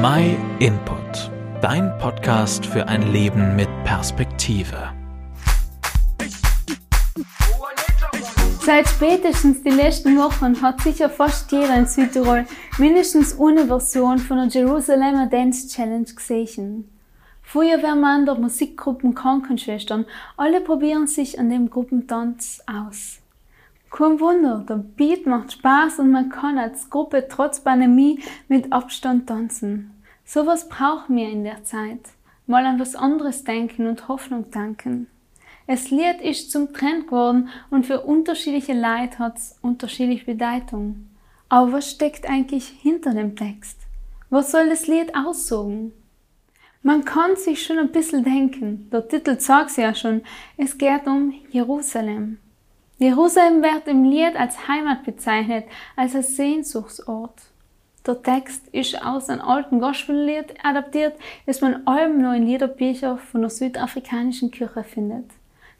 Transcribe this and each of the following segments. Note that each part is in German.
My Input, dein Podcast für ein Leben mit Perspektive. Seit spätestens die letzten Wochen hat sicher fast jeder in Südtirol mindestens eine Version von der Jerusalemer Dance Challenge gesehen. Feuerwehrmann Musikgruppen Krankenschwestern, alle probieren sich an dem Gruppentanz aus. Kein Wunder, der Beat macht Spaß und man kann als Gruppe trotz Pandemie mit Abstand tanzen. Sowas brauchen wir in der Zeit. Mal an was anderes denken und Hoffnung tanken. Es Lied ist zum Trend geworden und für unterschiedliche Leute hat's unterschiedliche Bedeutung. Aber was steckt eigentlich hinter dem Text? Was soll das Lied aussagen? Man kann sich schon ein bisschen denken, der Titel sagt's ja schon, es geht um Jerusalem. Jerusalem wird im Lied als Heimat bezeichnet, als ein Sehnsuchtsort. Der Text ist aus einem alten Gospellied adaptiert, das man allem noch in Liederbüchern von der südafrikanischen Kirche findet.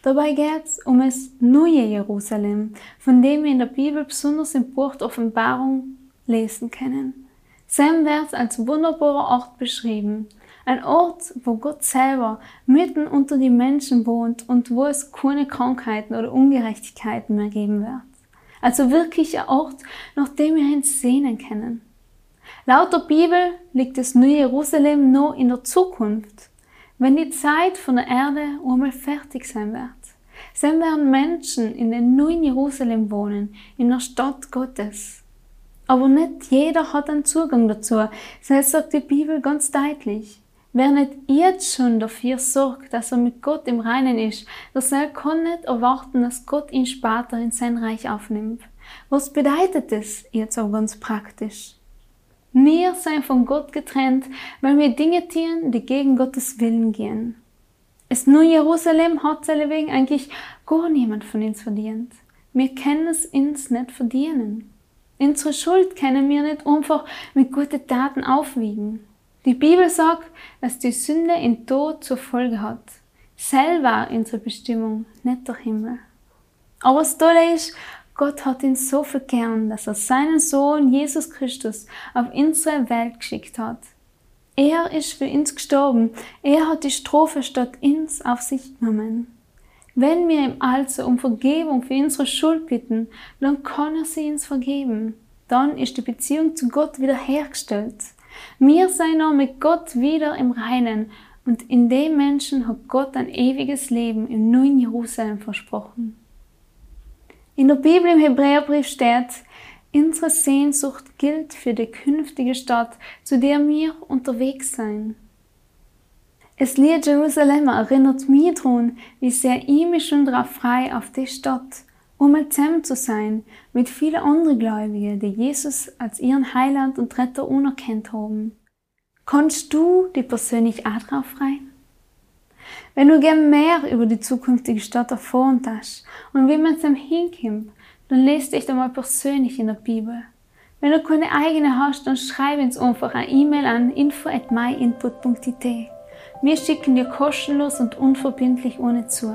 Dabei geht es um das neue Jerusalem, von dem wir in der Bibel besonders im Buch der Offenbarung lesen können. Sam wird als wunderbarer Ort beschrieben, ein Ort, wo Gott selber mitten unter die Menschen wohnt und wo es keine Krankheiten oder Ungerechtigkeiten mehr geben wird. Also wirklich ein Ort, nach dem wir uns sehnen können. Laut der Bibel liegt das neue Jerusalem noch in der Zukunft, wenn die Zeit von der Erde einmal fertig sein wird. Dann werden Menschen in dem neuen Jerusalem wohnen, in der Stadt Gottes. Aber nicht jeder hat einen Zugang dazu. Das sagt die Bibel ganz deutlich. Wer nicht jetzt schon dafür sorgt, dass er mit Gott im Reinen ist, der kann nicht erwarten, dass Gott ihn später in sein Reich aufnimmt. Was bedeutet das jetzt auch ganz praktisch? Wir sind von Gott getrennt, weil wir Dinge tun, die gegen Gottes Willen gehen. Es nur Jerusalem hat wegen eigentlich gar niemand von uns verdient. Wir können es uns nicht verdienen. Unsere Schuld können wir nicht einfach mit guten Taten aufwiegen. Die Bibel sagt, dass die Sünde in Tod zur Folge hat. Selber unsere Bestimmung, nicht der Himmel. Aber das Tolle ist, Gott hat ihn so vergern, dass er seinen Sohn Jesus Christus auf unsere Welt geschickt hat. Er ist für uns gestorben. Er hat die Strophe statt uns auf sich genommen. Wenn wir ihm also um Vergebung für unsere Schuld bitten, dann kann er sie uns vergeben. Dann ist die Beziehung zu Gott wiederhergestellt. Wir sind auch mit Gott wieder im Reinen und in dem Menschen hat Gott ein ewiges Leben im neuen Jerusalem versprochen. In der Bibel im Hebräerbrief steht, unsere Sehnsucht gilt für die künftige Stadt, zu der wir unterwegs sein. Es Lied Jerusalem erinnert mich daran, wie sehr ich mich schon darauf frei auf die Stadt, um zusammen zu sein mit vielen anderen Gläubigen, die Jesus als ihren Heiland und Retter unerkannt haben. Kannst du die persönlich auch drauf freuen? Wenn du gern mehr über die zukünftige Stadt erfahren hast und wie man zum hinkommt, dann lest dich einmal persönlich in der Bibel. Wenn du keine eigene hast, dann schreib uns einfach eine E-Mail an info at myinput.it. Wir schicken dir kostenlos und unverbindlich ohne zu.